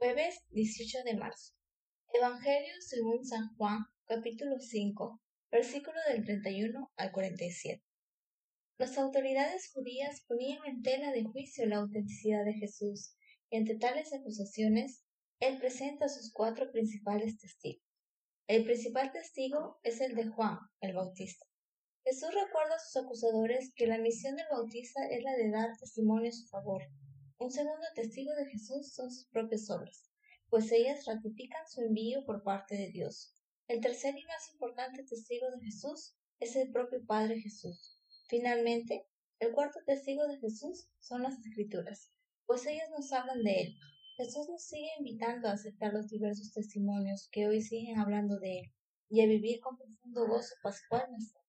Jueves 18 de marzo. Evangelio según San Juan, capítulo 5, versículo del 31 al 47. Las autoridades judías ponían en tela de juicio la autenticidad de Jesús, y ante tales acusaciones, él presenta a sus cuatro principales testigos. El principal testigo es el de Juan, el Bautista. Jesús recuerda a sus acusadores que la misión del Bautista es la de dar testimonio a su favor, un segundo testigo de Jesús son sus propias obras, pues ellas ratifican su envío por parte de Dios. El tercer y más importante testigo de Jesús es el propio Padre Jesús. Finalmente, el cuarto testigo de Jesús son las Escrituras, pues ellas nos hablan de Él. Jesús nos sigue invitando a aceptar los diversos testimonios que hoy siguen hablando de Él y a vivir con profundo gozo pascual nuestra